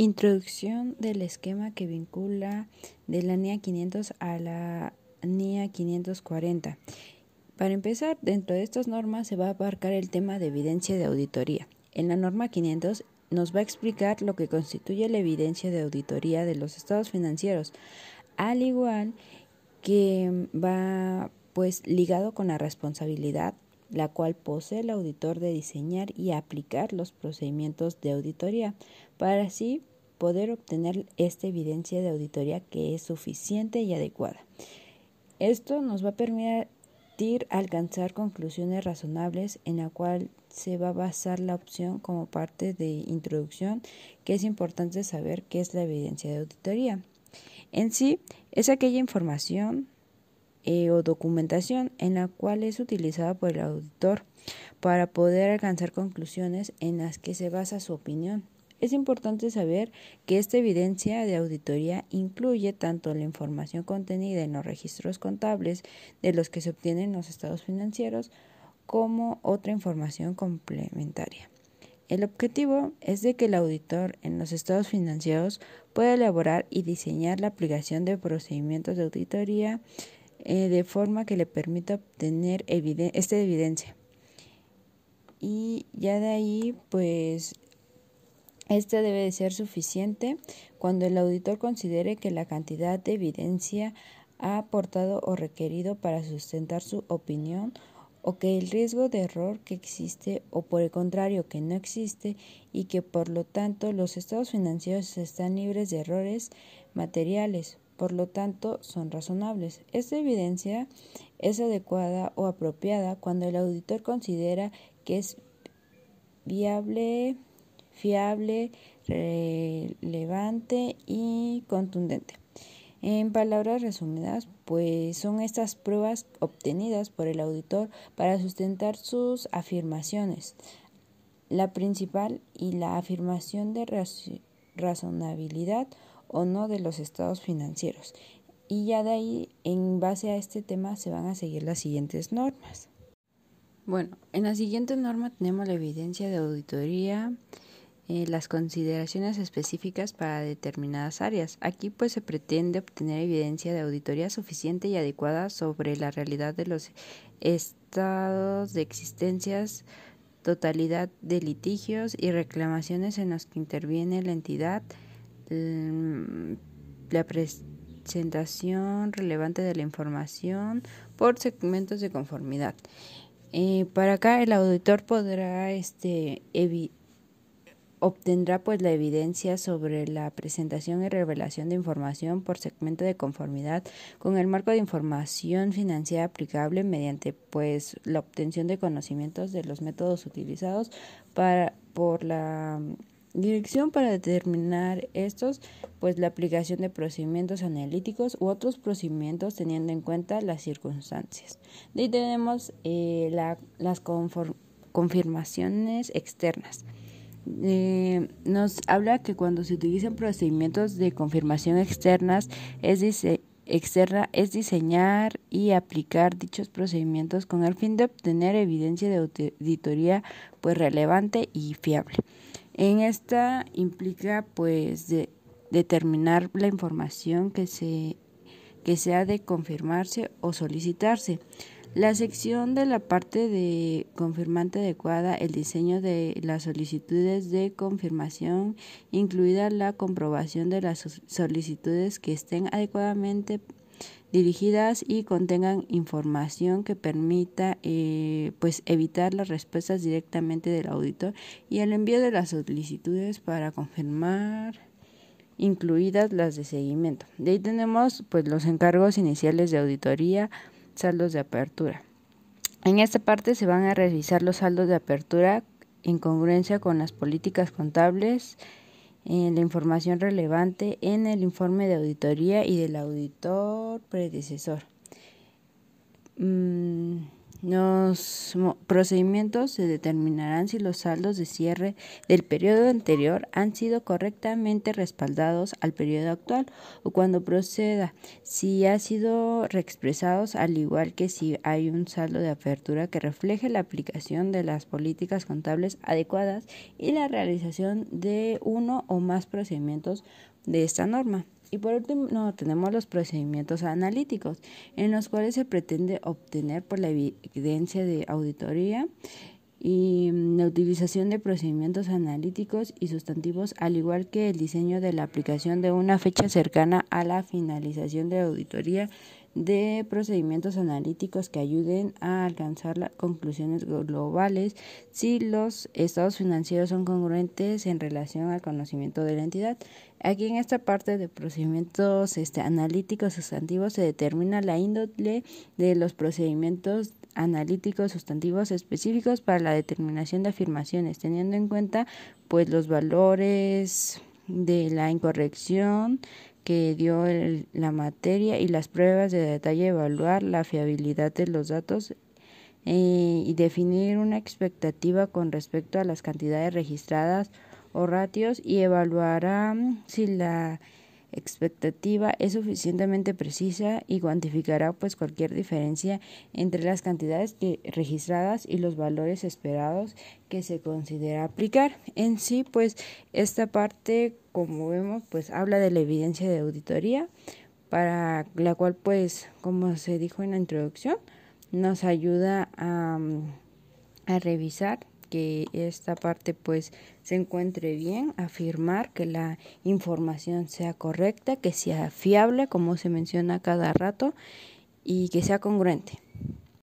Introducción del esquema que vincula de la NIA 500 a la NIA 540. Para empezar, dentro de estas normas se va a abarcar el tema de evidencia de auditoría. En la norma 500 nos va a explicar lo que constituye la evidencia de auditoría de los estados financieros, al igual que va pues ligado con la responsabilidad la cual posee el auditor de diseñar y aplicar los procedimientos de auditoría para así poder obtener esta evidencia de auditoría que es suficiente y adecuada. Esto nos va a permitir alcanzar conclusiones razonables en la cual se va a basar la opción como parte de introducción, que es importante saber qué es la evidencia de auditoría. En sí, es aquella información eh, o documentación en la cual es utilizada por el auditor para poder alcanzar conclusiones en las que se basa su opinión. Es importante saber que esta evidencia de auditoría incluye tanto la información contenida en los registros contables de los que se obtienen los estados financieros como otra información complementaria. El objetivo es de que el auditor en los estados financieros pueda elaborar y diseñar la aplicación de procedimientos de auditoría eh, de forma que le permita obtener esta evidencia. Y ya de ahí, pues esta debe de ser suficiente cuando el auditor considere que la cantidad de evidencia ha aportado o requerido para sustentar su opinión o que el riesgo de error que existe o por el contrario que no existe y que por lo tanto los estados financieros están libres de errores materiales, por lo tanto son razonables. Esta evidencia es adecuada o apropiada cuando el auditor considera que es viable fiable, relevante y contundente. En palabras resumidas, pues son estas pruebas obtenidas por el auditor para sustentar sus afirmaciones. La principal y la afirmación de razonabilidad o no de los estados financieros. Y ya de ahí, en base a este tema, se van a seguir las siguientes normas. Bueno, en la siguiente norma tenemos la evidencia de auditoría eh, las consideraciones específicas para determinadas áreas. Aquí pues se pretende obtener evidencia de auditoría suficiente y adecuada sobre la realidad de los estados de existencias, totalidad de litigios y reclamaciones en los que interviene la entidad, mm, la presentación relevante de la información por segmentos de conformidad. Eh, para acá el auditor podrá este, obtendrá pues la evidencia sobre la presentación y revelación de información por segmento de conformidad con el marco de información financiera aplicable mediante pues la obtención de conocimientos de los métodos utilizados para por la dirección para determinar estos pues la aplicación de procedimientos analíticos u otros procedimientos teniendo en cuenta las circunstancias. De ahí tenemos eh, las confirmaciones externas. Eh, nos habla que cuando se utilizan procedimientos de confirmación externas es externa es diseñar y aplicar dichos procedimientos con el fin de obtener evidencia de auditoría pues relevante y fiable. En esta implica pues determinar la información que se que se ha de confirmarse o solicitarse. La sección de la parte de confirmante adecuada, el diseño de las solicitudes de confirmación, incluida la comprobación de las solicitudes que estén adecuadamente dirigidas y contengan información que permita eh, pues evitar las respuestas directamente del auditor y el envío de las solicitudes para confirmar incluidas las de seguimiento. De ahí tenemos pues los encargos iniciales de auditoría, saldos de apertura. En esta parte se van a revisar los saldos de apertura en congruencia con las políticas contables, en la información relevante en el informe de auditoría y del auditor predecesor. Mm, Los procedimientos se determinarán si los saldos de cierre del periodo anterior han sido correctamente respaldados al periodo actual o cuando proceda, si ha sido reexpresados, al igual que si hay un saldo de apertura que refleje la aplicación de las políticas contables adecuadas y la realización de uno o más procedimientos de esta norma. Y por último tenemos los procedimientos analíticos, en los cuales se pretende obtener por la evidencia de auditoría y mm, la utilización de procedimientos analíticos y sustantivos, al igual que el diseño de la aplicación de una fecha cercana a la finalización de la auditoría de procedimientos analíticos que ayuden a alcanzar las conclusiones globales si los estados financieros son congruentes en relación al conocimiento de la entidad. Aquí en esta parte de procedimientos este, analíticos sustantivos se determina la índole de los procedimientos analíticos sustantivos específicos para la determinación de afirmaciones, teniendo en cuenta pues los valores de la incorrección, que dio la materia y las pruebas de detalle, evaluar la fiabilidad de los datos eh, y definir una expectativa con respecto a las cantidades registradas o ratios y evaluará si la expectativa es suficientemente precisa y cuantificará pues cualquier diferencia entre las cantidades registradas y los valores esperados que se considera aplicar. En sí, pues esta parte, como vemos, pues habla de la evidencia de auditoría, para la cual pues, como se dijo en la introducción, nos ayuda a, a revisar que esta parte pues se encuentre bien, afirmar que la información sea correcta, que sea fiable como se menciona cada rato y que sea congruente.